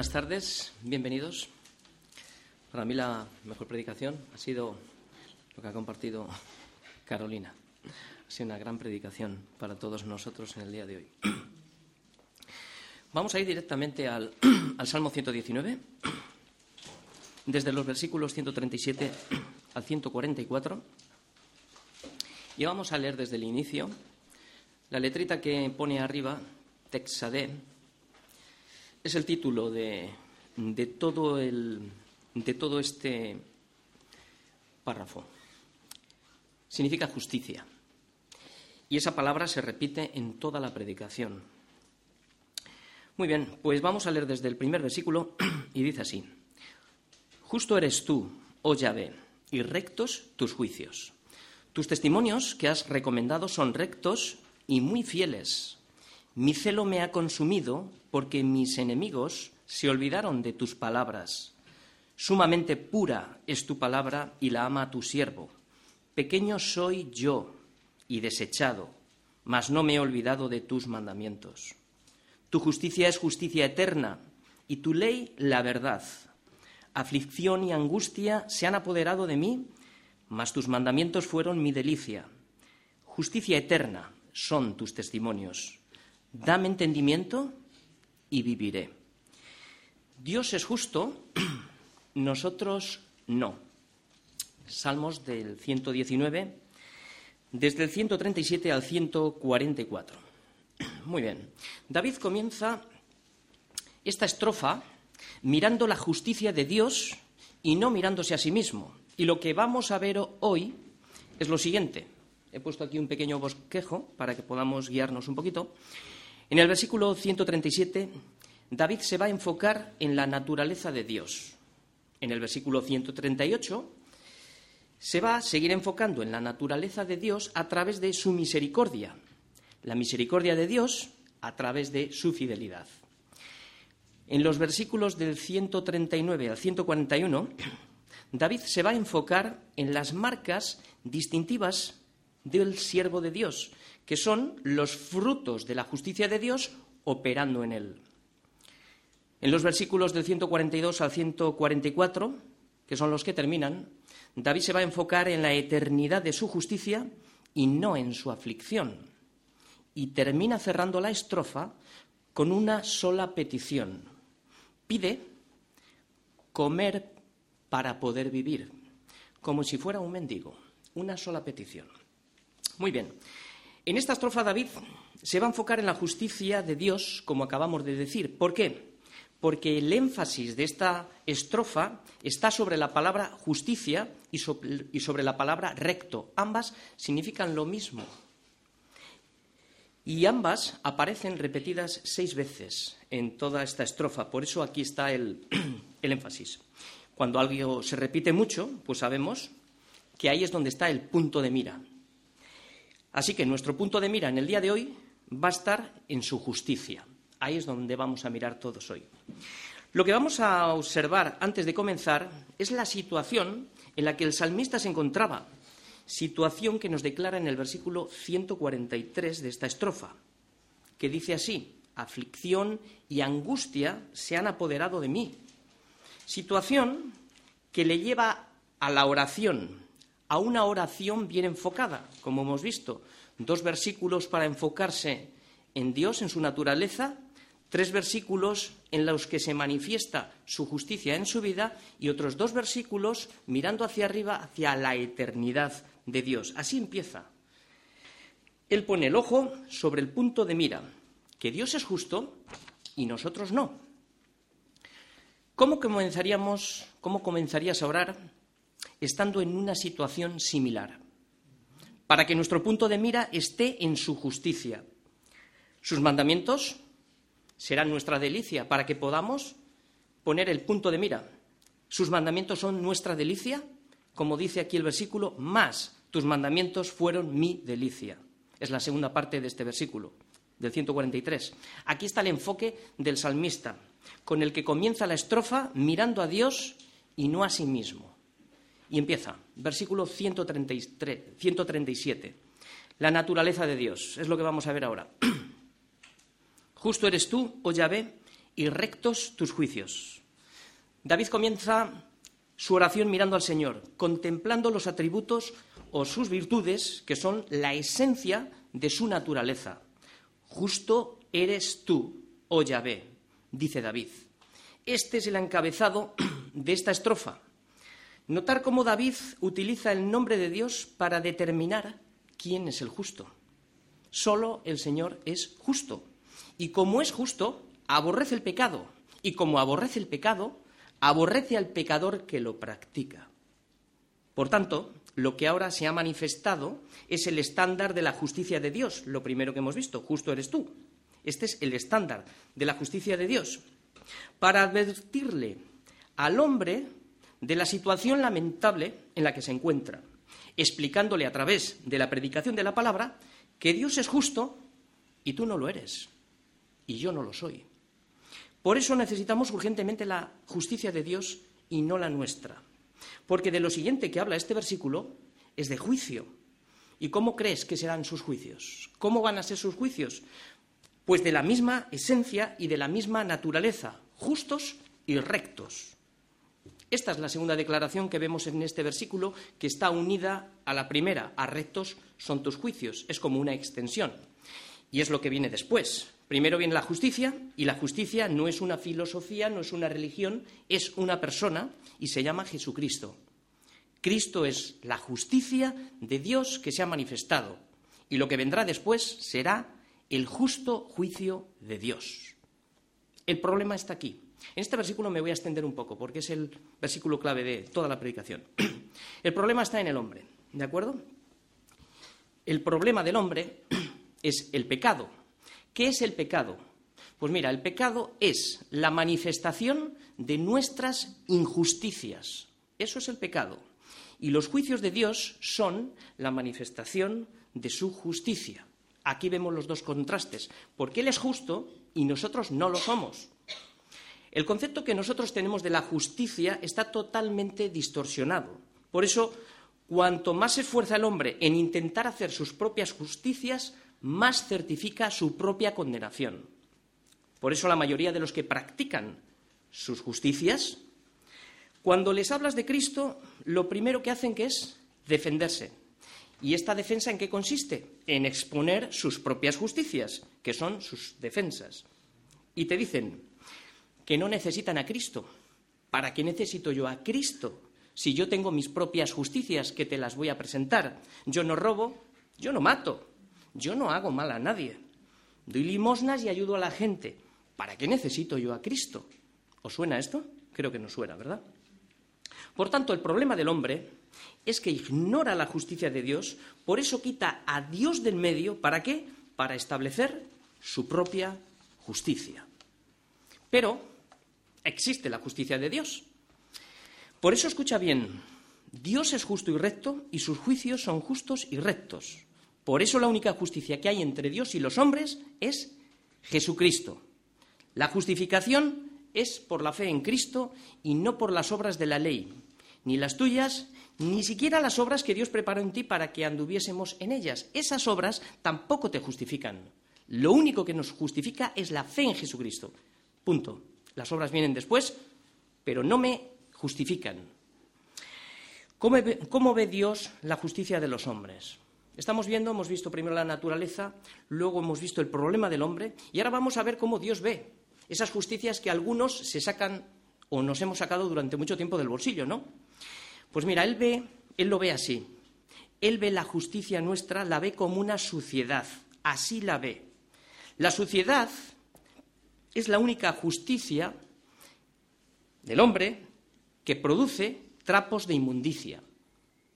Buenas tardes, bienvenidos. Para mí la mejor predicación ha sido lo que ha compartido Carolina. Ha sido una gran predicación para todos nosotros en el día de hoy. Vamos a ir directamente al, al Salmo 119, desde los versículos 137 al 144. Y vamos a leer desde el inicio la letrita que pone arriba, Texade, es el título de, de, todo, el, de todo este párrafo. Significa justicia. Y esa palabra se repite en toda la predicación. Muy bien, pues vamos a leer desde el primer versículo y dice así. Justo eres tú, oh Yahvé, y rectos tus juicios. Tus testimonios que has recomendado son rectos y muy fieles. Mi celo me ha consumido porque mis enemigos se olvidaron de tus palabras. Sumamente pura es tu palabra y la ama tu siervo. Pequeño soy yo y desechado, mas no me he olvidado de tus mandamientos. Tu justicia es justicia eterna y tu ley la verdad. Aflicción y angustia se han apoderado de mí, mas tus mandamientos fueron mi delicia. Justicia eterna son tus testimonios. Dame entendimiento y viviré. Dios es justo, nosotros no. Salmos del 119, desde el 137 al 144. Muy bien. David comienza esta estrofa mirando la justicia de Dios y no mirándose a sí mismo. Y lo que vamos a ver hoy es lo siguiente. He puesto aquí un pequeño bosquejo para que podamos guiarnos un poquito. En el versículo 137, David se va a enfocar en la naturaleza de Dios. En el versículo 138, se va a seguir enfocando en la naturaleza de Dios a través de su misericordia. La misericordia de Dios a través de su fidelidad. En los versículos del 139 al 141, David se va a enfocar en las marcas distintivas del siervo de Dios, que son los frutos de la justicia de Dios operando en él. En los versículos del 142 al 144, que son los que terminan, David se va a enfocar en la eternidad de su justicia y no en su aflicción. Y termina cerrando la estrofa con una sola petición. Pide comer para poder vivir, como si fuera un mendigo. Una sola petición. Muy bien. En esta estrofa David se va a enfocar en la justicia de Dios, como acabamos de decir. ¿Por qué? Porque el énfasis de esta estrofa está sobre la palabra justicia y sobre la palabra recto. Ambas significan lo mismo. Y ambas aparecen repetidas seis veces en toda esta estrofa. Por eso aquí está el, el énfasis. Cuando algo se repite mucho, pues sabemos que ahí es donde está el punto de mira. Así que nuestro punto de mira en el día de hoy va a estar en su justicia. Ahí es donde vamos a mirar todos hoy. Lo que vamos a observar antes de comenzar es la situación en la que el salmista se encontraba, situación que nos declara en el versículo 143 de esta estrofa, que dice así, aflicción y angustia se han apoderado de mí. Situación que le lleva a la oración, a una oración bien enfocada, como hemos visto. Dos versículos para enfocarse en Dios, en su naturaleza, tres versículos en los que se manifiesta su justicia en su vida y otros dos versículos mirando hacia arriba, hacia la eternidad de Dios. Así empieza. Él pone el ojo sobre el punto de mira, que Dios es justo y nosotros no. ¿Cómo comenzaríamos, cómo comenzarías a orar estando en una situación similar, para que nuestro punto de mira esté en su justicia. Sus mandamientos serán nuestra delicia, para que podamos poner el punto de mira. Sus mandamientos son nuestra delicia, como dice aquí el versículo, más tus mandamientos fueron mi delicia. Es la segunda parte de este versículo, del 143. Aquí está el enfoque del salmista, con el que comienza la estrofa mirando a Dios y no a sí mismo. Y empieza, versículo 133, 137. La naturaleza de Dios, es lo que vamos a ver ahora. Justo eres tú, oh Yahvé, y rectos tus juicios. David comienza su oración mirando al Señor, contemplando los atributos o sus virtudes que son la esencia de su naturaleza. Justo eres tú, oh Yahvé, dice David. Este es el encabezado de esta estrofa. Notar cómo David utiliza el nombre de Dios para determinar quién es el justo. Solo el Señor es justo. Y como es justo, aborrece el pecado. Y como aborrece el pecado, aborrece al pecador que lo practica. Por tanto, lo que ahora se ha manifestado es el estándar de la justicia de Dios, lo primero que hemos visto, justo eres tú. Este es el estándar de la justicia de Dios. Para advertirle al hombre de la situación lamentable en la que se encuentra, explicándole a través de la predicación de la palabra que Dios es justo y tú no lo eres, y yo no lo soy. Por eso necesitamos urgentemente la justicia de Dios y no la nuestra. Porque de lo siguiente que habla este versículo es de juicio. ¿Y cómo crees que serán sus juicios? ¿Cómo van a ser sus juicios? Pues de la misma esencia y de la misma naturaleza, justos y rectos. Esta es la segunda declaración que vemos en este versículo, que está unida a la primera, a rectos son tus juicios, es como una extensión. Y es lo que viene después. Primero viene la justicia, y la justicia no es una filosofía, no es una religión, es una persona y se llama Jesucristo. Cristo es la justicia de Dios que se ha manifestado, y lo que vendrá después será el justo juicio de Dios. El problema está aquí. En este versículo me voy a extender un poco, porque es el versículo clave de toda la predicación. El problema está en el hombre, ¿de acuerdo? El problema del hombre es el pecado. ¿Qué es el pecado? Pues mira, el pecado es la manifestación de nuestras injusticias. Eso es el pecado. Y los juicios de Dios son la manifestación de su justicia. Aquí vemos los dos contrastes, porque Él es justo y nosotros no lo somos. El concepto que nosotros tenemos de la justicia está totalmente distorsionado. Por eso, cuanto más se esfuerza el hombre en intentar hacer sus propias justicias, más certifica su propia condenación. Por eso la mayoría de los que practican sus justicias, cuando les hablas de Cristo, lo primero que hacen que es defenderse. ¿Y esta defensa en qué consiste? En exponer sus propias justicias, que son sus defensas. Y te dicen, que no necesitan a Cristo. ¿Para qué necesito yo a Cristo? Si yo tengo mis propias justicias que te las voy a presentar. Yo no robo, yo no mato, yo no hago mal a nadie. Doy limosnas y ayudo a la gente. ¿Para qué necesito yo a Cristo? ¿Os suena esto? Creo que no suena, ¿verdad? Por tanto, el problema del hombre es que ignora la justicia de Dios, por eso quita a Dios del medio, ¿para qué? Para establecer su propia justicia. Pero existe la justicia de Dios. Por eso escucha bien, Dios es justo y recto y sus juicios son justos y rectos. Por eso la única justicia que hay entre Dios y los hombres es Jesucristo. La justificación es por la fe en Cristo y no por las obras de la ley, ni las tuyas, ni siquiera las obras que Dios preparó en ti para que anduviésemos en ellas. Esas obras tampoco te justifican. Lo único que nos justifica es la fe en Jesucristo. Punto. Las obras vienen después, pero no me justifican. ¿Cómo ve, Dios la justicia de los hombres? Estamos viendo, hemos visto primero la naturaleza, luego hemos visto el problema del hombre y ahora vamos a ver cómo Dios ve esas justicias que algunos se sacan o nos hemos sacado durante mucho tiempo del bolsillo, ¿no? Pues mira, él ve, él lo ve así. Él ve la justicia nuestra, la ve como una suciedad, así la ve. La suciedad es la única justicia del hombre que produce trapos de inmundicia.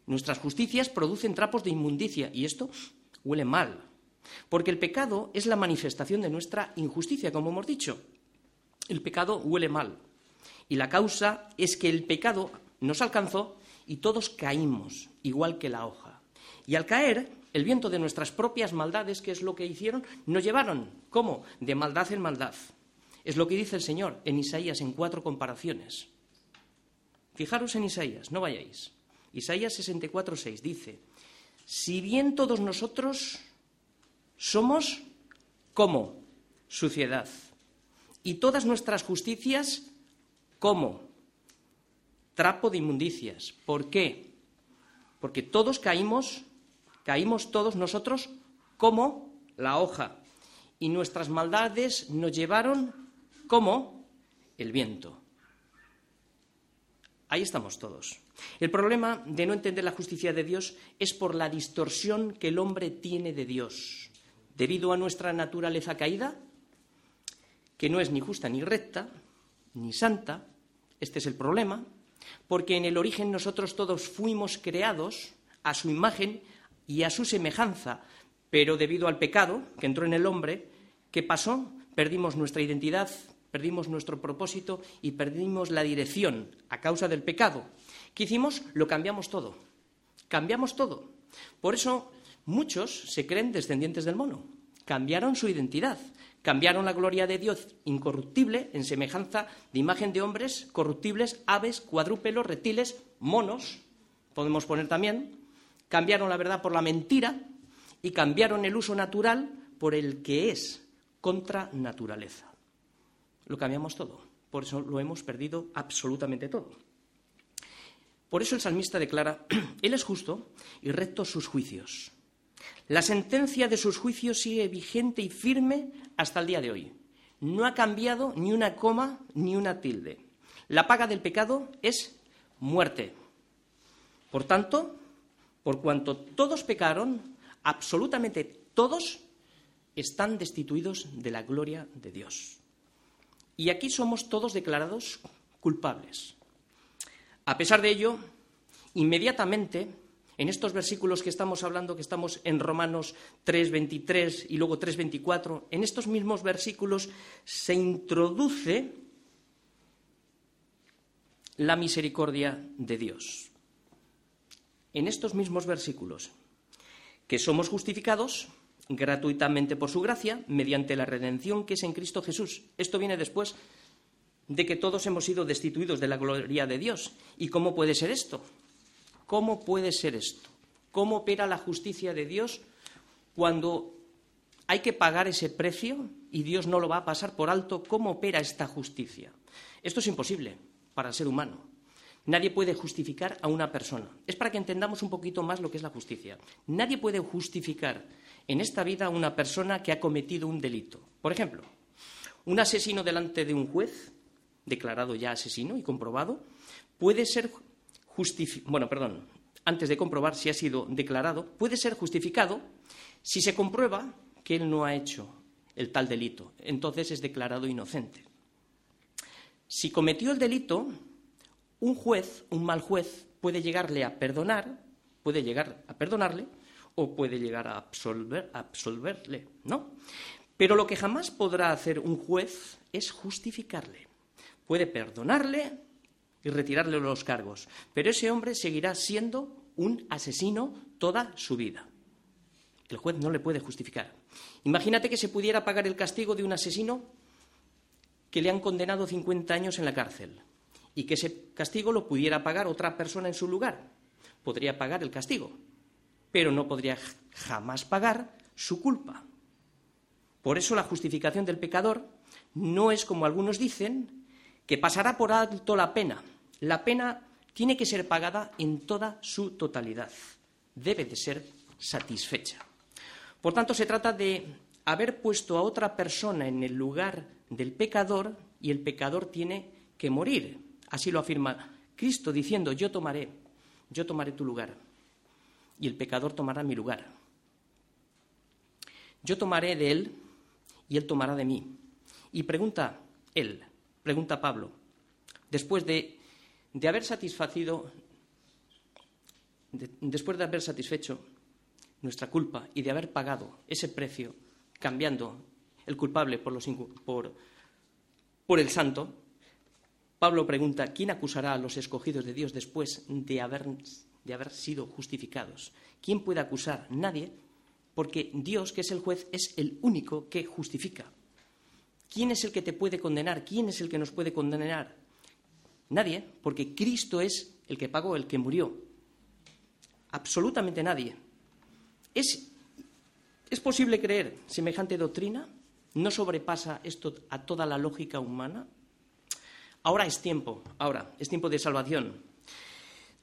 Nuestras justicias producen trapos de inmundicia y esto huele mal, porque el pecado es la manifestación de nuestra injusticia, como hemos dicho. El pecado huele mal y la causa es que el pecado nos alcanzó y todos caímos, igual que la hoja. Y al caer, el viento de nuestras propias maldades, que es lo que hicieron, nos llevaron, ¿cómo? De maldad en maldad. Es lo que dice el Señor en Isaías en cuatro comparaciones. Fijaros en Isaías, no vayáis. Isaías 64, 6 dice, si bien todos nosotros somos como suciedad, y todas nuestras justicias como trapo de inmundicias. ¿Por qué? Porque todos caímos, caímos todos nosotros como la hoja, y nuestras maldades nos llevaron como el viento. Ahí estamos todos. El problema de no entender la justicia de Dios es por la distorsión que el hombre tiene de Dios. Debido a nuestra naturaleza caída, que no es ni justa ni recta, ni santa, este es el problema, porque en el origen nosotros todos fuimos creados a su imagen y a su semejanza, pero debido al pecado que entró en el hombre, ¿qué pasó? Perdimos nuestra identidad, perdimos nuestro propósito y perdimos la dirección a causa del pecado. ¿Qué hicimos? Lo cambiamos todo. Cambiamos todo. Por eso muchos se creen descendientes del mono. Cambiaron su identidad. Cambiaron la gloria de Dios incorruptible en semejanza de imagen de hombres corruptibles, aves, cuadrúpedos, reptiles, monos, podemos poner también. Cambiaron la verdad por la mentira y cambiaron el uso natural por el que es contra naturaleza. Lo cambiamos todo. Por eso lo hemos perdido absolutamente todo. Por eso el salmista declara, Él es justo y recto sus juicios. La sentencia de sus juicios sigue vigente y firme hasta el día de hoy. No ha cambiado ni una coma ni una tilde. La paga del pecado es muerte. Por tanto, por cuanto todos pecaron, absolutamente todos están destituidos de la gloria de Dios. Y aquí somos todos declarados culpables. A pesar de ello, inmediatamente, en estos versículos que estamos hablando, que estamos en Romanos 3.23 y luego 3.24, en estos mismos versículos se introduce la misericordia de Dios. En estos mismos versículos, que somos justificados gratuitamente por su gracia, mediante la redención que es en Cristo Jesús. Esto viene después de que todos hemos sido destituidos de la gloria de Dios. ¿Y cómo puede ser esto? ¿Cómo puede ser esto? ¿Cómo opera la justicia de Dios cuando hay que pagar ese precio y Dios no lo va a pasar por alto? ¿Cómo opera esta justicia? Esto es imposible para el ser humano. Nadie puede justificar a una persona. Es para que entendamos un poquito más lo que es la justicia. Nadie puede justificar en esta vida una persona que ha cometido un delito. Por ejemplo, un asesino delante de un juez declarado ya asesino y comprobado, puede ser justificado, bueno, perdón, antes de comprobar si ha sido declarado, puede ser justificado si se comprueba que él no ha hecho el tal delito. Entonces es declarado inocente. Si cometió el delito, un juez, un mal juez, puede llegarle a perdonar, puede llegar a perdonarle o puede llegar a absolver, a absolverle, ¿no? Pero lo que jamás podrá hacer un juez es justificarle puede perdonarle y retirarle los cargos, pero ese hombre seguirá siendo un asesino toda su vida. El juez no le puede justificar. Imagínate que se pudiera pagar el castigo de un asesino que le han condenado 50 años en la cárcel y que ese castigo lo pudiera pagar otra persona en su lugar. Podría pagar el castigo, pero no podría jamás pagar su culpa. Por eso la justificación del pecador no es como algunos dicen, que pasará por alto la pena. La pena tiene que ser pagada en toda su totalidad. Debe de ser satisfecha. Por tanto, se trata de haber puesto a otra persona en el lugar del pecador y el pecador tiene que morir. Así lo afirma Cristo diciendo, yo tomaré, yo tomaré tu lugar y el pecador tomará mi lugar. Yo tomaré de él y él tomará de mí. Y pregunta él, pregunta Pablo, después de, haber satisfacido, después de haber satisfecho nuestra culpa y de haber pagado ese precio, cambiando el culpable por, los, por, por el santo, Pablo pregunta, ¿quién acusará a los escogidos de Dios después de haber, de haber sido justificados? ¿Quién puede acusar? Nadie, porque Dios, que es el juez, es el único que justifica. ¿Quién es el que te puede condenar? ¿Quién es el que nos puede condenar? Nadie, porque Cristo es el que pagó, el que murió. Absolutamente nadie. ¿Es, ¿Es posible creer semejante doctrina? ¿No sobrepasa esto a toda la lógica humana? Ahora es tiempo, ahora es tiempo de salvación.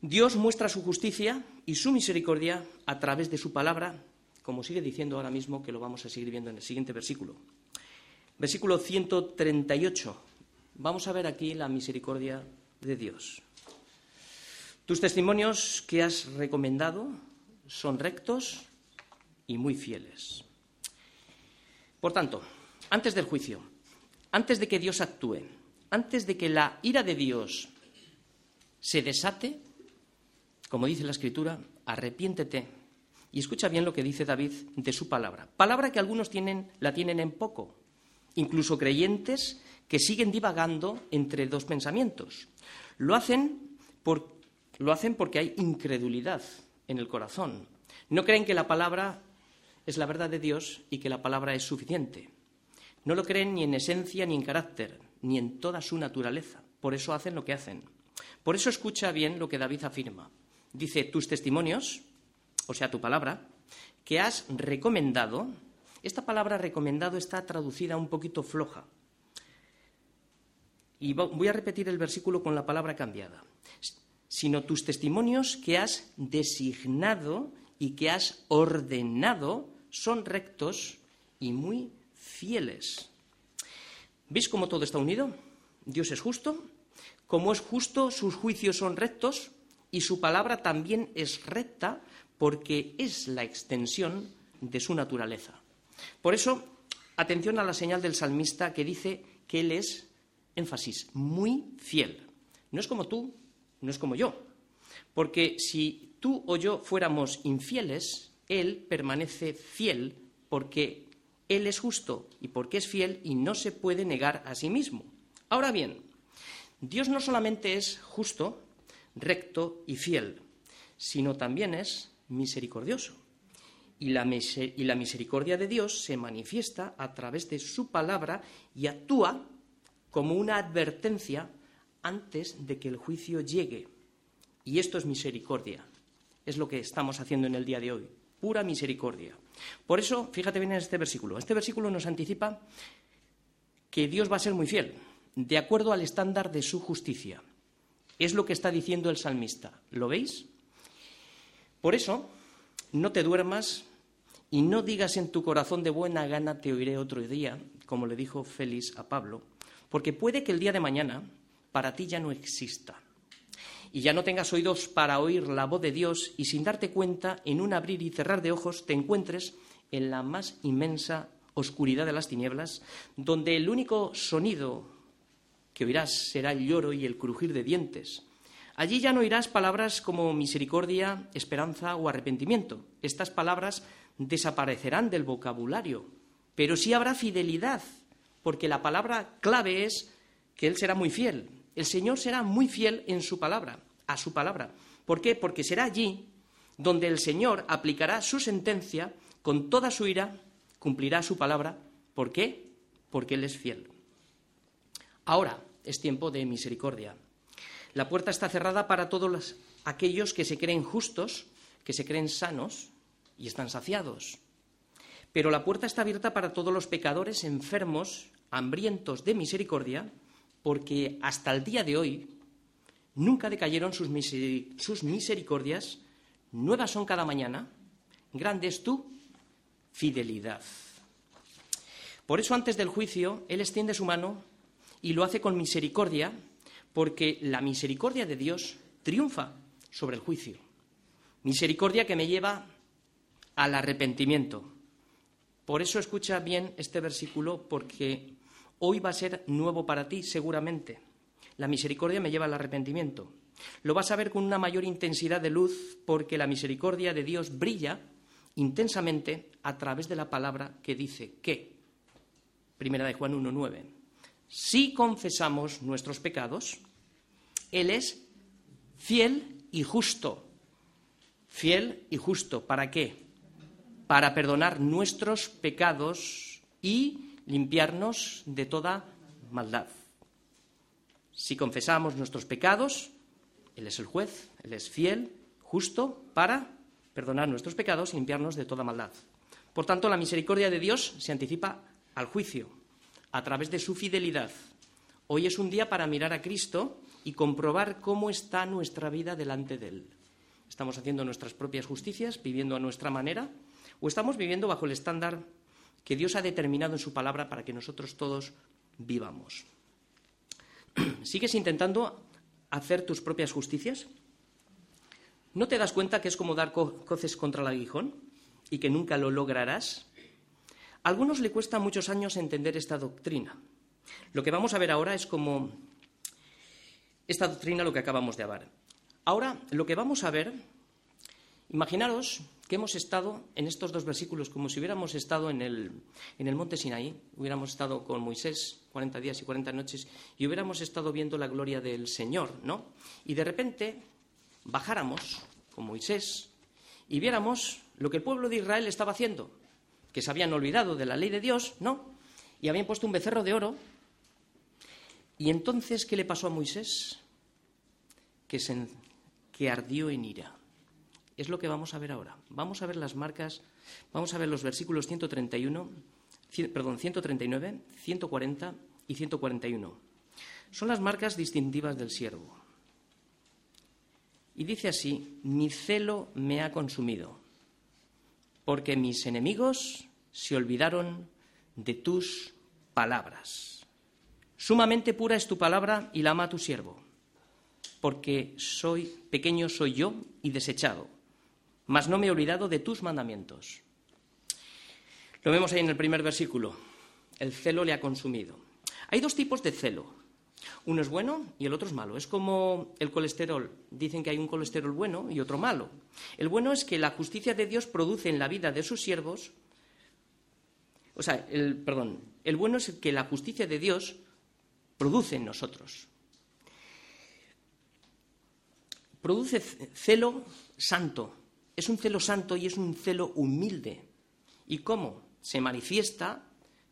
Dios muestra su justicia y su misericordia a través de su palabra, como sigue diciendo ahora mismo que lo vamos a seguir viendo en el siguiente versículo. Versículo 138. Vamos a ver aquí la misericordia de Dios. Tus testimonios que has recomendado son rectos y muy fieles. Por tanto, antes del juicio, antes de que Dios actúe, antes de que la ira de Dios se desate, como dice la Escritura, arrepiéntete y escucha bien lo que dice David de su palabra. Palabra que algunos tienen, la tienen en poco, incluso creyentes que siguen divagando entre dos pensamientos. Lo hacen, lo hacen porque hay incredulidad en el corazón. No creen que la palabra es la verdad de Dios y que la palabra es suficiente. No lo creen ni en esencia ni en carácter, ni en toda su naturaleza. Por eso hacen lo que hacen. Por eso escucha bien lo que David afirma. Dice, tus testimonios, o sea, tu palabra, que has recomendado, esta palabra recomendado está traducida un poquito floja. Y voy a repetir el versículo con la palabra cambiada. Sino tus testimonios que has designado y que has ordenado son rectos y muy fieles. ¿Veis cómo todo está unido? Dios es justo. Como es justo, sus juicios son rectos y su palabra también es recta porque es la extensión de su naturaleza. Por eso, atención a la señal del salmista que dice que él es, énfasis, muy fiel. No es como tú, no es como yo. Porque si tú o yo fuéramos infieles, Él permanece fiel porque Él es justo y porque es fiel y no se puede negar a sí mismo. Ahora bien, Dios no solamente es justo, recto y fiel, sino también es misericordioso. Y la, y la, misericordia de Dios se manifiesta a través de su palabra y actúa como una advertencia antes de que el juicio llegue. Y esto es misericordia es lo que estamos haciendo en el día de hoy. Pura misericordia. Por eso, fíjate bien en este versículo. Este versículo nos anticipa que Dios va a ser muy fiel, de acuerdo al estándar de su justicia. Es lo que está diciendo el salmista. ¿Lo veis? Por eso, no te duermas y no digas en tu corazón de buena gana te oiré otro día, como le dijo Félix a Pablo, porque puede que el día de mañana para ti ya no exista y ya no tengas oídos para oír la voz de Dios y sin darte cuenta, en un abrir y cerrar de ojos, te encuentres en la más inmensa oscuridad de las tinieblas, donde el único sonido que oirás será el lloro y el crujir de dientes. Allí ya no oirás palabras como misericordia, esperanza o arrepentimiento. Estas palabras desaparecerán del vocabulario, pero sí habrá fidelidad, porque la palabra clave es que Él será muy fiel, el Señor será muy fiel en su palabra, a su palabra. ¿Por qué? Porque será allí donde el Señor aplicará su sentencia con toda su ira, cumplirá su palabra. ¿Por qué? Porque Él es fiel. Ahora es tiempo de misericordia. La puerta está cerrada para todos aquellos que se creen justos, que se creen sanos y están saciados. Pero la puerta está abierta para todos los pecadores enfermos, hambrientos de misericordia, porque hasta el día de hoy nunca decayeron sus, misericordias, nuevas son cada mañana, grande es tu fidelidad. Por eso antes del juicio Él extiende su mano y lo hace con misericordia, porque la misericordia de Dios triunfa sobre el juicio. Misericordia que me lleva al arrepentimiento. Por eso escucha bien este versículo, porque Hoy va a ser nuevo para ti, seguramente. La misericordia me lleva al arrepentimiento. Lo vas a ver con una mayor intensidad de luz porque la misericordia de Dios brilla intensamente a través de la palabra que dice que, primera de Juan 1.9, si confesamos nuestros pecados, Él es fiel y justo. Fiel y justo. ¿Para qué? Para perdonar nuestros pecados y limpiarnos de toda maldad. Si confesamos nuestros pecados, Él es el juez, Él es fiel, justo, para perdonar nuestros pecados y limpiarnos de toda maldad. Por tanto, la misericordia de Dios se anticipa al juicio a través de su fidelidad. Hoy es un día para mirar a Cristo y comprobar cómo está nuestra vida delante de Él. ¿Estamos haciendo nuestras propias justicias, viviendo a nuestra manera? ¿O estamos viviendo bajo el estándar que Dios ha determinado en su palabra para que nosotros todos vivamos? ¿Sigues intentando hacer tus propias justicias? ¿No te das cuenta que es como dar coces contra el aguijón y que nunca lo lograrás? Algunos le cuesta muchos años entender esta doctrina. Lo que vamos a ver ahora es como esta doctrina lo que acabamos de hablar. Ahora, lo que vamos a ver, imaginaros que hemos estado en estos dos versículos como si hubiéramos estado en el, en el monte Sinaí, hubiéramos estado con Moisés 40 días y 40 noches y hubiéramos estado viendo la gloria del Señor, ¿no? Y de repente bajáramos con Moisés y viéramos lo que el pueblo de Israel estaba haciendo, que se habían olvidado de la ley de Dios, ¿no? Y habían puesto un becerro de oro. Y entonces, ¿qué le pasó a Moisés? Que, se, que ardió en ira. Es lo que vamos a ver ahora. Vamos a ver las marcas, vamos a ver los versículos 131, perdón, 139, 140 y 141. Son las marcas distintivas del siervo. Y dice así, mi celo me ha consumido, porque mis enemigos se olvidaron de tus palabras. Sumamente pura es tu palabra y la ama tu siervo, porque soy pequeño soy yo y desechado, mas no me he olvidado de tus mandamientos. Lo vemos ahí en el primer versículo. El celo le ha consumido. Hay dos tipos de celo. Uno es bueno y el otro es malo. Es como el colesterol. Dicen que hay un colesterol bueno y otro malo. El bueno es que la justicia de Dios produce en la vida de sus siervos. O sea, el, perdón, el bueno es que la justicia de Dios produce en nosotros. Produce celo santo. Es un celo santo y es un celo humilde. ¿Y cómo? Se manifiesta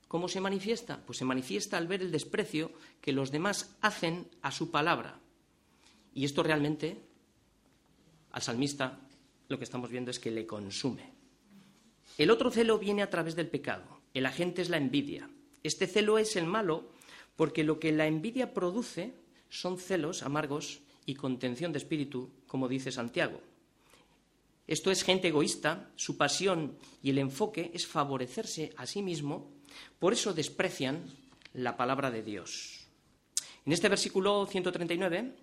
¿Cómo se manifiesta? Pues se manifiesta al ver el desprecio que los demás hacen a su palabra. Y esto realmente al salmista lo que estamos viendo es que le consume. El otro celo viene a través del pecado. El agente es la envidia. Este celo es el malo porque lo que la envidia produce son celos amargos y contención de espíritu, como dice Santiago. Esto es gente egoísta, su pasión y el enfoque es favorecerse a sí mismo por eso desprecian la palabra de Dios. En este versículo 139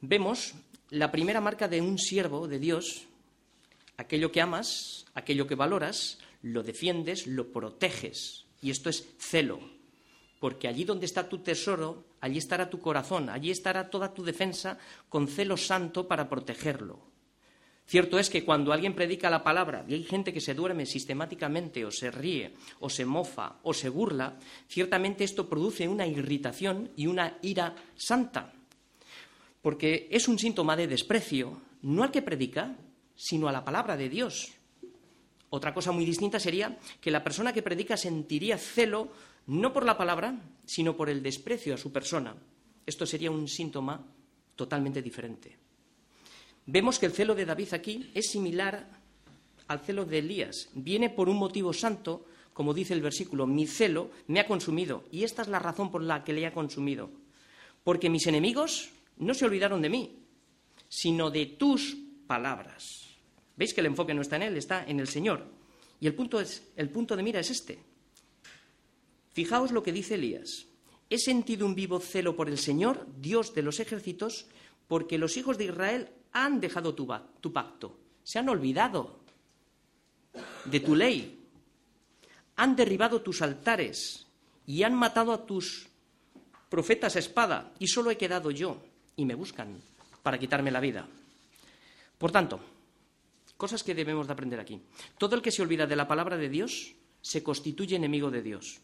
vemos la primera marca de un siervo de Dios, aquello que amas, aquello que valoras, lo defiendes, lo proteges. Y esto es celo, porque allí donde está tu tesoro, allí estará tu corazón, allí estará toda tu defensa con celo santo para protegerlo. Cierto es que cuando alguien predica la palabra y hay gente que se duerme sistemáticamente o se ríe o se mofa o se burla, ciertamente esto produce una irritación y una ira santa, porque es un síntoma de desprecio no al que predica, sino a la palabra de Dios. Otra cosa muy distinta sería que la persona que predica sentiría celo no por la palabra, sino por el desprecio a su persona. Esto sería un síntoma totalmente diferente. Vemos que el celo de David aquí es similar al celo de Elías. Viene por un motivo santo, como dice el versículo, mi celo me ha consumido. Y esta es la razón por la que le ha consumido. Porque mis enemigos no se olvidaron de mí, sino de tus palabras. ¿Veis que el enfoque no está en él, está en el Señor? Y el punto, es, el punto de mira es este. Fijaos lo que dice Elías. He sentido un vivo celo por el Señor, Dios de los ejércitos, porque los hijos de Israel han dejado tu, pacto, se han olvidado de tu ley, han derribado tus altares y han matado a tus profetas a espada, y solo he quedado yo, y me buscan para quitarme la vida. Por tanto, cosas que debemos de aprender aquí. Todo el que se olvida de la palabra de Dios se constituye enemigo de Dios.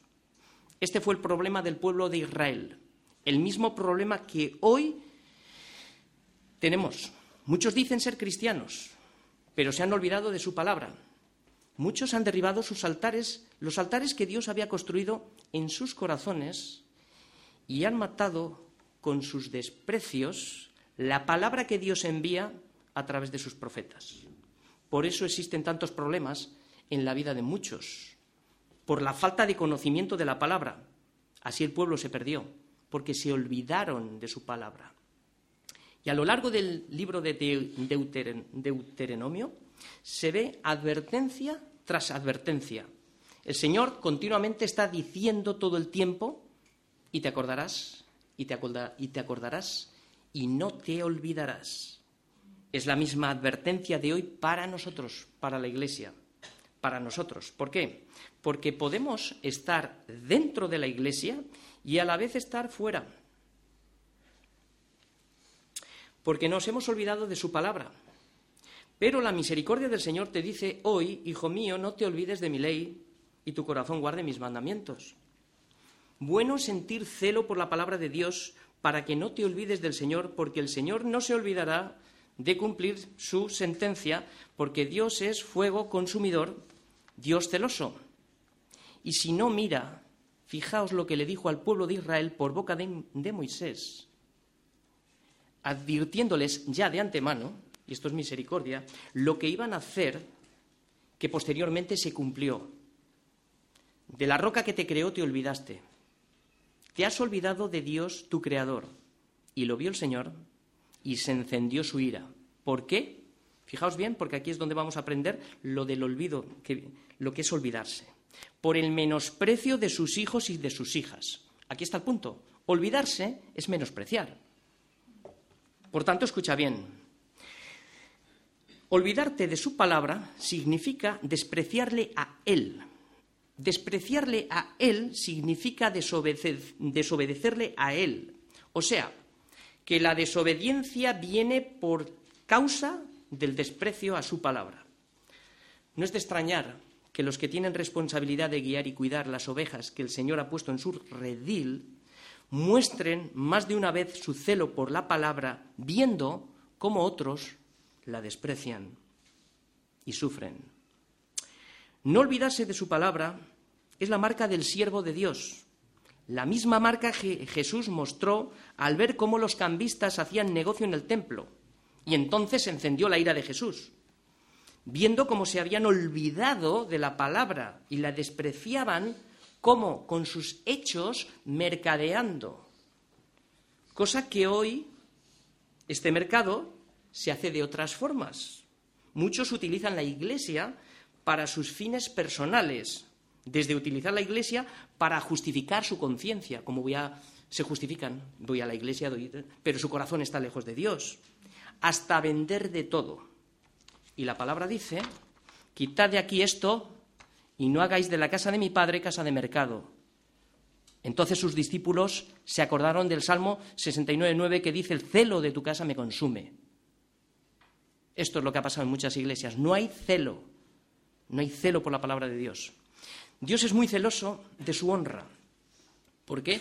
Este fue el problema del pueblo de Israel, el mismo problema que hoy tenemos. Muchos dicen ser cristianos, pero se han olvidado de su palabra. Muchos han derribado sus altares, los altares que Dios había construido en sus corazones, y han matado con sus desprecios la palabra que Dios envía a través de sus profetas. Por eso existen tantos problemas en la vida de muchos, por la falta de conocimiento de la palabra. Así el pueblo se perdió, porque se olvidaron de su palabra. Y a lo largo del libro de Deuteronomio se ve advertencia tras advertencia. El Señor continuamente está diciendo todo el tiempo, y te acordarás, y te, acordarás, y no te olvidarás. Es la misma advertencia de hoy para nosotros, para la Iglesia, para nosotros. ¿Por qué? Porque podemos estar dentro de la Iglesia y a la vez estar fuera. Porque nos hemos olvidado de su palabra. Pero la misericordia del Señor te dice hoy, hijo mío, no te olvides de mi ley y tu corazón guarde mis mandamientos. Bueno sentir celo por la palabra de Dios para que no te olvides del Señor, porque el Señor no se olvidará de cumplir su sentencia, porque Dios es fuego consumidor, Dios celoso. Y si no mira, fijaos lo que le dijo al pueblo de Israel por boca de, de Moisés, advirtiéndoles ya de antemano, y esto es misericordia, lo que iban a hacer que posteriormente se cumplió. De la roca que te creó te olvidaste. Te has olvidado de Dios, tu creador. Y lo vio el Señor y se encendió su ira. ¿Por qué? Fijaos bien, porque aquí es donde vamos a aprender lo del olvido, lo que es olvidarse. Por el menosprecio de sus hijos y de sus hijas. Aquí está el punto. Olvidarse es menospreciar. Por tanto, escucha bien. Olvidarte de su palabra significa despreciarle a Él. Despreciarle a Él significa desobedecerle a Él. O sea, que la desobediencia viene por causa del desprecio a su palabra. No es de extrañar que los que tienen responsabilidad de guiar y cuidar las ovejas que el Señor ha puesto en su redil muestren más de una vez su celo por la palabra, viendo cómo otros la desprecian y sufren. No olvidarse de su palabra es la marca del siervo de Dios, la misma marca que Jesús mostró al ver cómo los cambistas hacían negocio en el templo. Y entonces encendió la ira de Jesús, viendo cómo se habían olvidado de la palabra y la despreciaban como con sus hechos mercadeando. Cosa que hoy este mercado se hace de otras formas. Muchos utilizan la iglesia para sus fines personales, desde utilizar la iglesia para justificar su conciencia, como voy a, se justifican, voy a la iglesia, pero su corazón está lejos de Dios, hasta vender de todo. Y la palabra dice, quitad de aquí esto y no hagáis de la casa de mi padre casa de mercado. Entonces sus discípulos se acordaron del Salmo 69.9 que dice, el celo de tu casa me consume. Esto es lo que ha pasado en muchas iglesias. No hay celo, no hay celo por la palabra de Dios. Dios es muy celoso de su honra. ¿Por qué?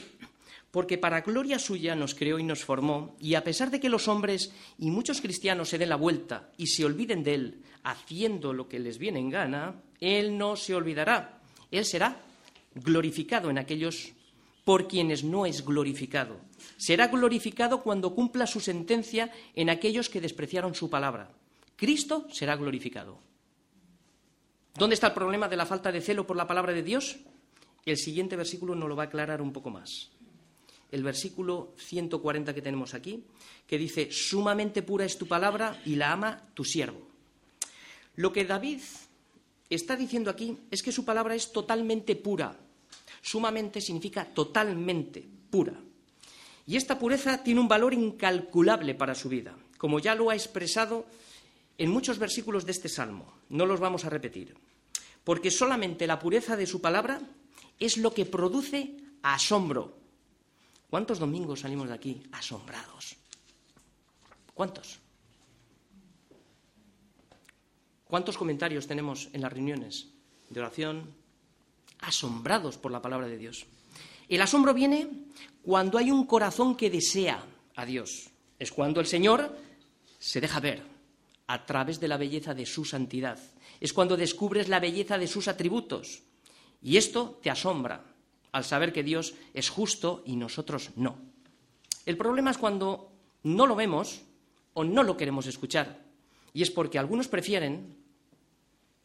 Porque para gloria suya nos creó y nos formó, y a pesar de que los hombres y muchos cristianos se den la vuelta y se olviden de Él haciendo lo que les viene en gana, Él no se olvidará. Él será glorificado en aquellos por quienes no es glorificado. Será glorificado cuando cumpla su sentencia en aquellos que despreciaron su palabra. Cristo será glorificado. ¿Dónde está el problema de la falta de celo por la palabra de Dios? El siguiente versículo nos lo va a aclarar un poco más. El versículo 140 que tenemos aquí, que dice, sumamente pura es tu palabra y la ama tu siervo. Lo que David está diciendo aquí es que su palabra es totalmente pura. Sumamente significa totalmente pura. Y esta pureza tiene un valor incalculable para su vida, como ya lo ha expresado en muchos versículos de este salmo. No los vamos a repetir. Porque solamente la pureza de su palabra es lo que produce asombro. ¿Cuántos domingos salimos de aquí asombrados? ¿Cuántos? ¿Cuántos comentarios tenemos en las reuniones de oración asombrados por la palabra de Dios? El asombro viene cuando hay un corazón que desea a Dios. Es cuando el Señor se deja ver, a través de la belleza de su santidad. Es cuando descubres la belleza de sus atributos. Y esto te asombra al saber que Dios es justo y nosotros no. El problema es cuando no lo vemos o no lo queremos escuchar. Y es porque algunos prefieren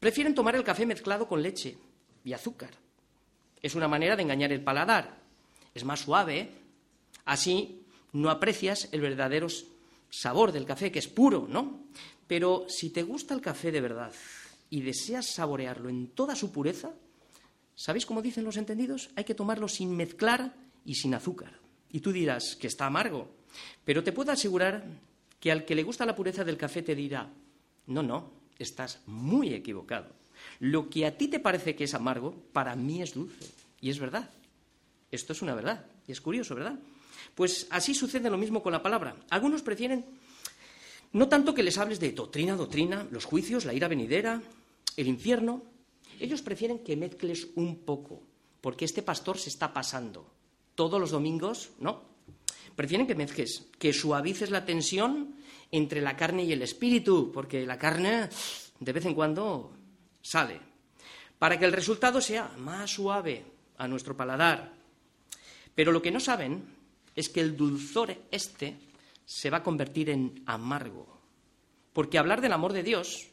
prefieren tomar el café mezclado con leche y azúcar Es una manera de engañar el paladar. Es más suave. Así no aprecias el verdadero sabor del café, que es puro, ¿no? Pero si te gusta el café de verdad y deseas saborearlo en toda su pureza, ¿sabéis cómo dicen los entendidos? Hay que tomarlo sin mezclar y sin azúcar. Y tú dirás que está amargo, pero te puedo asegurar que al que le gusta la pureza del café te dirá, no, no, estás muy equivocado. Lo que a ti te parece que es amargo, para mí es dulce. Y es verdad. Esto es una verdad. Y es curioso, ¿verdad? Pues así sucede lo mismo con la palabra. Algunos prefieren no tanto que les hables de doctrina, doctrina, los juicios, la ira venidera, el infierno. Ellos prefieren que mezcles un poco, porque este pastor se está pasando. Todos los domingos, ¿no? Prefieren que mezcles, que suavices la tensión entre la carne y el espíritu, porque la carne de vez en cuando sale, para que el resultado sea más suave a nuestro paladar. Pero lo que no saben es que el dulzor este se va a convertir en amargo. Porque hablar del amor de Dios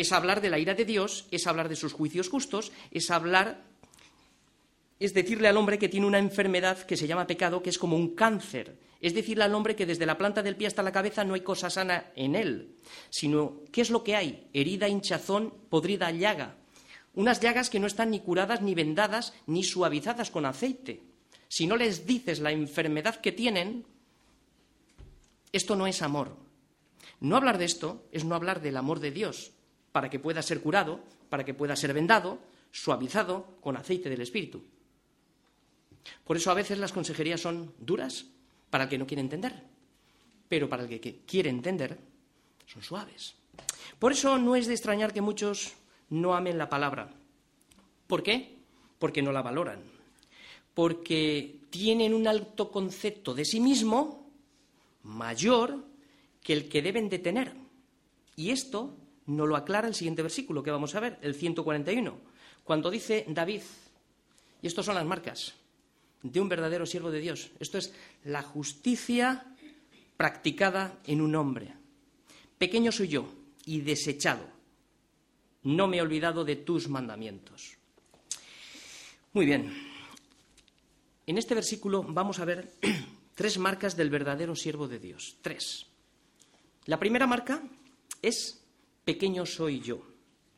es hablar de la ira de Dios, es hablar de sus juicios justos, es hablar, es decirle al hombre que tiene una enfermedad que se llama pecado, que es como un cáncer. Es decirle al hombre que desde la planta del pie hasta la cabeza no hay cosa sana en él, sino ¿qué es lo que hay? Herida, hinchazón, podrida llaga. Unas llagas que no están ni curadas, ni vendadas, ni suavizadas con aceite. Si no les dices la enfermedad que tienen, esto no es amor. No hablar de esto es no hablar del amor de Dios, para que pueda ser curado, para que pueda ser vendado, suavizado con aceite del Espíritu. Por eso a veces las consejerías son duras para el que no quiere entender, pero para el que quiere entender son suaves. Por eso no es de extrañar que muchos no amen la palabra. ¿Por qué? Porque no la valoran, porque tienen un alto concepto de sí mismo mayor que el que deben de tener. Y esto no lo aclara el siguiente versículo que vamos a ver, el 141, cuando dice David, y estas son las marcas de un verdadero siervo de Dios, esto es la justicia practicada en un hombre. Pequeño soy yo y desechado, no me he olvidado de tus mandamientos. Muy bien, en este versículo vamos a ver tres marcas del verdadero siervo de Dios. Tres. La primera marca es pequeño soy yo,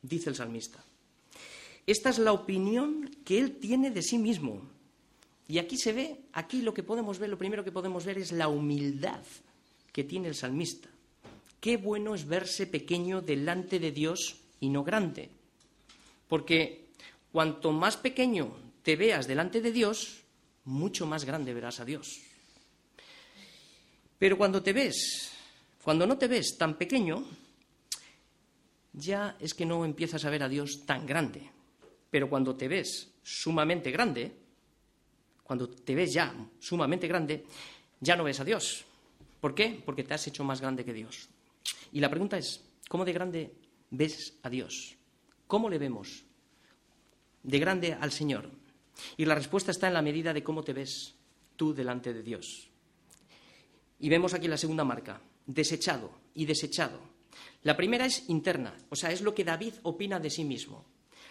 dice el salmista. Esta es la opinión que él tiene de sí mismo. Y aquí se ve, aquí lo que podemos ver, lo primero que podemos ver es la humildad que tiene el salmista. Qué bueno es verse pequeño delante de Dios y no grande. Porque cuanto más pequeño te veas delante de Dios, mucho más grande verás a Dios. Pero cuando te ves, cuando no te ves tan pequeño, ya es que no empiezas a ver a Dios tan grande. Pero cuando te ves sumamente grande, cuando te ves ya sumamente grande, ya no ves a Dios. ¿Por qué? Porque te has hecho más grande que Dios. Y la pregunta es, ¿cómo de grande ves a Dios? ¿Cómo le vemos de grande al Señor? Y la respuesta está en la medida de cómo te ves tú delante de Dios. Y vemos aquí la segunda marca, desechado y desechado. La primera es interna, o sea, es lo que David opina de sí mismo.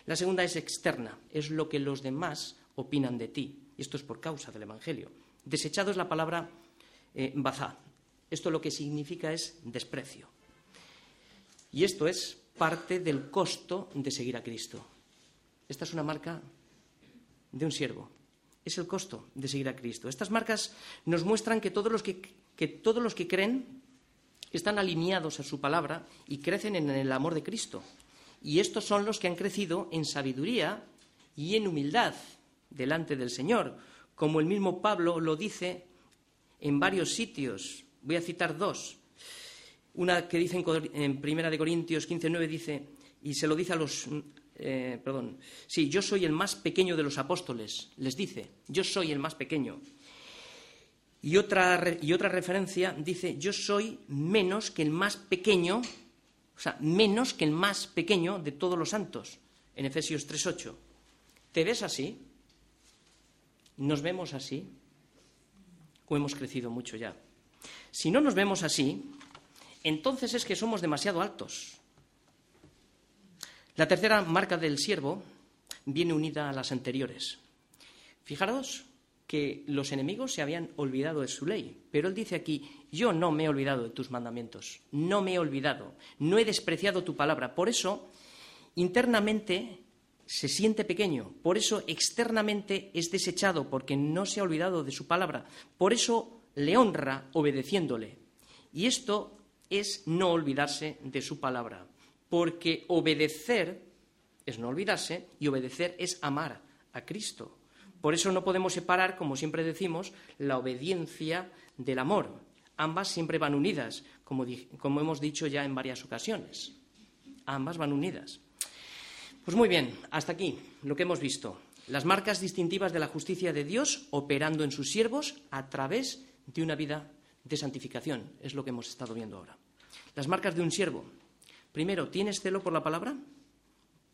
La segunda es externa, es lo que los demás opinan de ti. Y esto es por causa del Evangelio. Desechado es la palabra eh, bazá. Esto lo que significa es desprecio. Y esto es parte del costo de seguir a Cristo. Esta es una marca de un siervo. Es el costo de seguir a Cristo. Estas marcas nos muestran que todos los que que todos los que creen están alineados a su palabra y crecen en el amor de Cristo. Y estos son los que han crecido en sabiduría y en humildad delante del Señor, como el mismo Pablo lo dice en varios sitios. Voy a citar dos. Una que dice en Primera de Corintios 15:9 dice y se lo dice a los eh, perdón, sí, yo soy el más pequeño de los apóstoles, les dice, yo soy el más pequeño. Y otra, y otra referencia dice, yo soy menos que el más pequeño, o sea, menos que el más pequeño de todos los santos, en Efesios 3.8. ¿Te ves así? ¿Nos vemos así? ¿O hemos crecido mucho ya? Si no nos vemos así, entonces es que somos demasiado altos. La tercera marca del siervo viene unida a las anteriores. Fijaros que los enemigos se habían olvidado de su ley, pero él dice aquí, yo no me he olvidado de tus mandamientos, no me he olvidado, no he despreciado tu palabra. Por eso, internamente se siente pequeño, por eso externamente es desechado, porque no se ha olvidado de su palabra, por eso le honra obedeciéndole. Y esto es no olvidarse de su palabra, porque obedecer es no olvidarse y obedecer es amar a Cristo. Por eso no podemos separar, como siempre decimos, la obediencia del amor. Ambas siempre van unidas, como, hemos dicho ya en varias ocasiones. Ambas van unidas. Pues muy bien, hasta aquí lo que hemos visto. Las marcas distintivas de la justicia de Dios operando en sus siervos a través de una vida de santificación. Es lo que hemos estado viendo ahora. Las marcas de un siervo. Primero, ¿tienes celo por la palabra?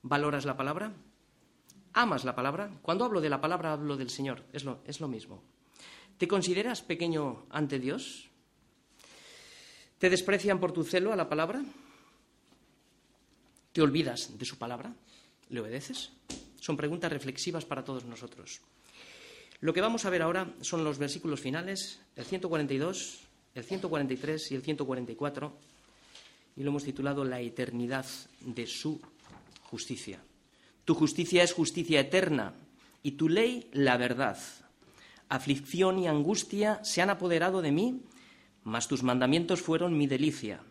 ¿Valoras la palabra? ¿Amas la palabra? Cuando hablo de la palabra hablo del Señor. Es lo, es lo mismo. ¿Te consideras pequeño ante Dios? ¿Te desprecian por tu celo a la palabra? ¿Te olvidas de su palabra? ¿Le obedeces? Son preguntas reflexivas para todos nosotros. Lo que vamos a ver ahora son los versículos finales, el 142, el 143 y el 144, y lo hemos titulado La eternidad de su justicia. Tu justicia es justicia eterna y tu ley la verdad. Aflicción y angustia se han apoderado de mí, mas tus mandamientos fueron mi delicia.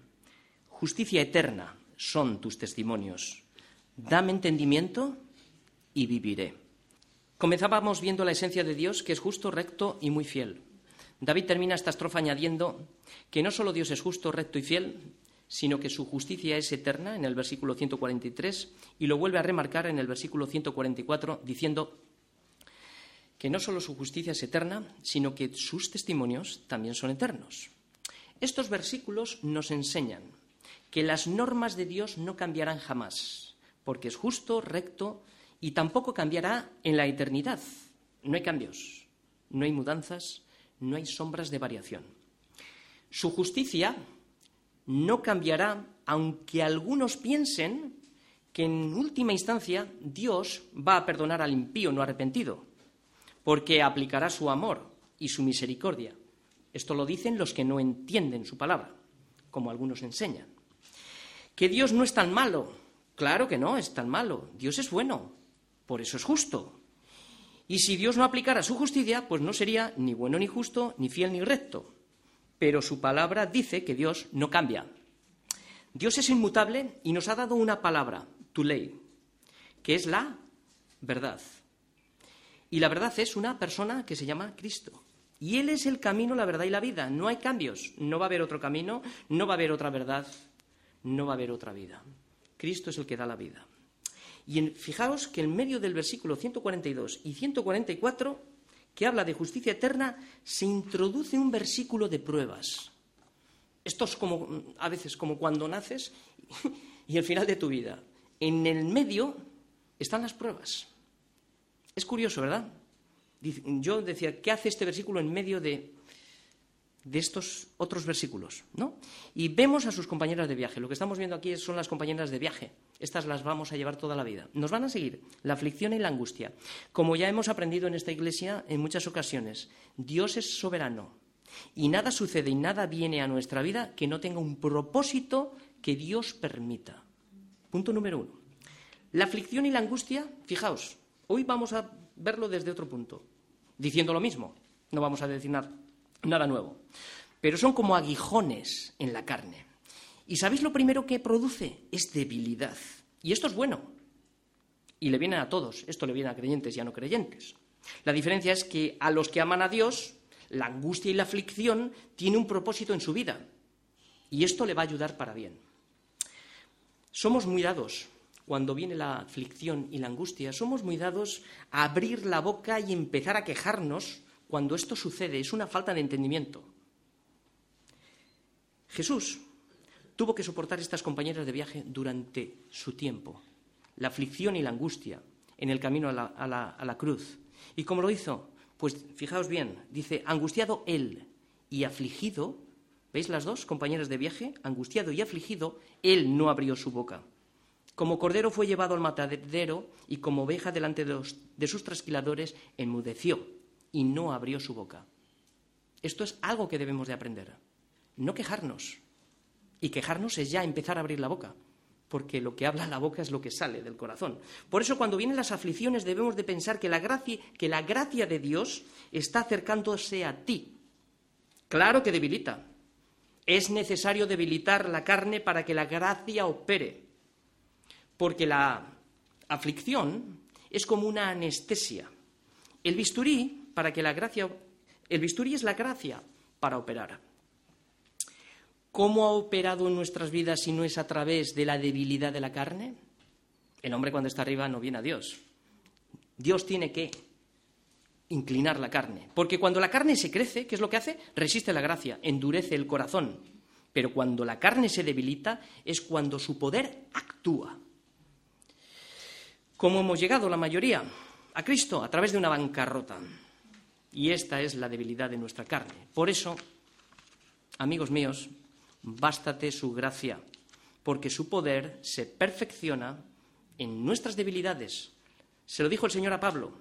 Justicia eterna son tus testimonios. Dame entendimiento y viviré. Comenzábamos viendo la esencia de Dios, que es justo, recto y muy fiel. David termina esta estrofa añadiendo que no solo Dios es justo, recto y fiel, sino que su justicia es eterna en el versículo 143 y lo vuelve a remarcar en el versículo 144 diciendo que no solo su justicia es eterna, sino que sus testimonios también son eternos. Estos versículos nos enseñan que las normas de Dios no cambiarán jamás, porque es justo, recto y tampoco cambiará en la eternidad. No hay cambios, no hay mudanzas, no hay sombras de variación. Su justicia no cambiará, aunque algunos piensen que en última instancia Dios va a perdonar al impío no arrepentido, porque aplicará su amor y su misericordia. Esto lo dicen los que no entienden su palabra, como algunos enseñan. Que Dios no es tan malo. Claro que no, es tan malo. Dios es bueno. Por eso es justo. Y si Dios no aplicara su justicia, pues no sería ni bueno ni justo, ni fiel ni recto. Pero su palabra dice que Dios no cambia. Dios es inmutable y nos ha dado una palabra, tu ley, que es la verdad. Y la verdad es una persona que se llama Cristo. Y Él es el camino, la verdad y la vida. No hay cambios. No va a haber otro camino, no va a haber otra verdad, no va a haber otra vida. Cristo es el que da la vida. Y fijaos que en medio del versículo 142 y 144, que habla de justicia eterna, se introduce un versículo de pruebas. Esto es como a veces como cuando naces y el final de tu vida. En el medio están las pruebas. Es curioso, ¿verdad? Yo decía, ¿qué hace este versículo en medio de de estos otros versículos, ¿no? Y vemos a sus compañeras de viaje. Lo que estamos viendo aquí son las compañeras de viaje. Estas las vamos a llevar toda la vida. Nos van a seguir la aflicción y la angustia. Como ya hemos aprendido en esta iglesia en muchas ocasiones, Dios es soberano y nada sucede y nada viene a nuestra vida que no tenga un propósito que Dios permita. Punto número uno. La aflicción y la angustia, fijaos, hoy vamos a verlo desde otro punto, diciendo lo mismo. No vamos a decir nada nada nuevo. Pero son como aguijones en la carne. ¿Y sabéis lo primero que produce? Es debilidad. Y esto es bueno. Y le viene a todos. Esto le viene a creyentes y a no creyentes. La diferencia es que a los que aman a Dios, la angustia y la aflicción tiene un propósito en su vida. Y esto le va a ayudar para bien. Somos muy dados, cuando viene la aflicción y la angustia, somos muy dados a abrir la boca y empezar a quejarnos cuando esto sucede es una falta de entendimiento. Jesús tuvo que soportar estas compañeras de viaje durante su tiempo, la aflicción y la angustia en el camino a la, cruz. ¿Y cómo lo hizo? Pues fijaos bien, dice, angustiado él y afligido, ¿veis las dos compañeras de viaje? Angustiado y afligido, él no abrió su boca. Como cordero fue llevado al matadero y como oveja delante de, de sus trasquiladores enmudeció y no abrió su boca. Esto es algo que debemos de aprender. No quejarnos. Y quejarnos es ya empezar a abrir la boca porque lo que habla la boca es lo que sale del corazón. Por eso cuando vienen las aflicciones debemos de pensar que la gracia, que la gracia de Dios está acercándose a ti. Claro que debilita. Es necesario debilitar la carne para que la gracia opere. Porque la aflicción es como una anestesia. El bisturí para que la gracia el bisturí es la gracia para operar. ¿Cómo ha operado en nuestras vidas si no es a través de la debilidad de la carne? El hombre cuando está arriba no viene a Dios. Dios tiene que inclinar la carne. Porque cuando la carne se crece, ¿qué es lo que hace? Resiste la gracia, endurece el corazón. Pero cuando la carne se debilita es cuando su poder actúa. ¿Cómo hemos llegado la mayoría? A Cristo, a través de una bancarrota. Y esta es la debilidad de nuestra carne. Por eso, amigos míos, bástate su gracia, porque su poder se perfecciona en nuestras debilidades. Se lo dijo el Señor a Pablo.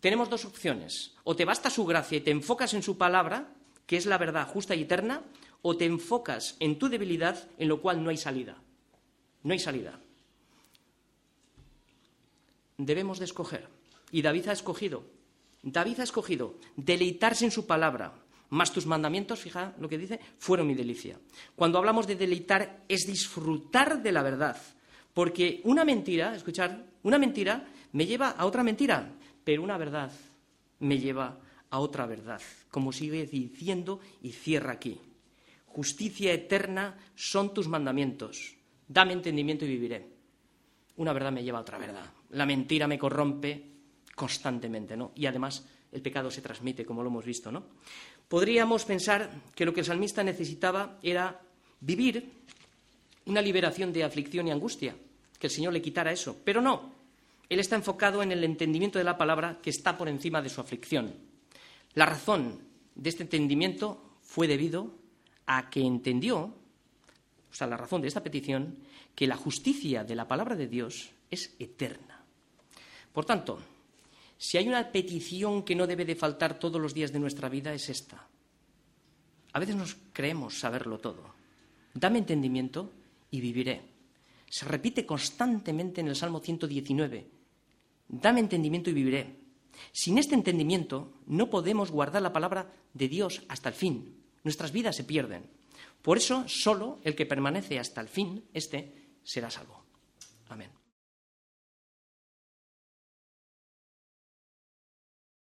Tenemos dos opciones. O te basta su gracia y te enfocas en su palabra, que es la verdad justa y eterna, o te enfocas en tu debilidad, en lo cual no hay salida. No hay salida. Debemos de escoger. Y David ha escogido. David ha escogido deleitarse en su palabra, más tus mandamientos, fija lo que dice, fueron mi delicia. Cuando hablamos de deleitar es disfrutar de la verdad, porque una mentira, escuchar, una mentira me lleva a otra mentira, pero una verdad me lleva a otra verdad, como sigue diciendo y cierra aquí. Justicia eterna son tus mandamientos. Dame entendimiento y viviré. Una verdad me lleva a otra verdad. La mentira me corrompe constantemente, ¿no? Y además el pecado se transmite, como lo hemos visto, ¿no? Podríamos pensar que lo que el salmista necesitaba era vivir una liberación de aflicción y angustia, que el Señor le quitara eso. Pero no, él está enfocado en el entendimiento de la palabra que está por encima de su aflicción. La razón de este entendimiento fue debido a que entendió, o sea, la razón de esta petición, que la justicia de la palabra de Dios es eterna. Por tanto, si hay una petición que no debe de faltar todos los días de nuestra vida es esta. A veces nos creemos saberlo todo. Dame entendimiento y viviré. Se repite constantemente en el Salmo 119. Dame entendimiento y viviré. Sin este entendimiento no podemos guardar la palabra de Dios hasta el fin. Nuestras vidas se pierden. Por eso, solo el que permanece hasta el fin, este será salvo. Amén.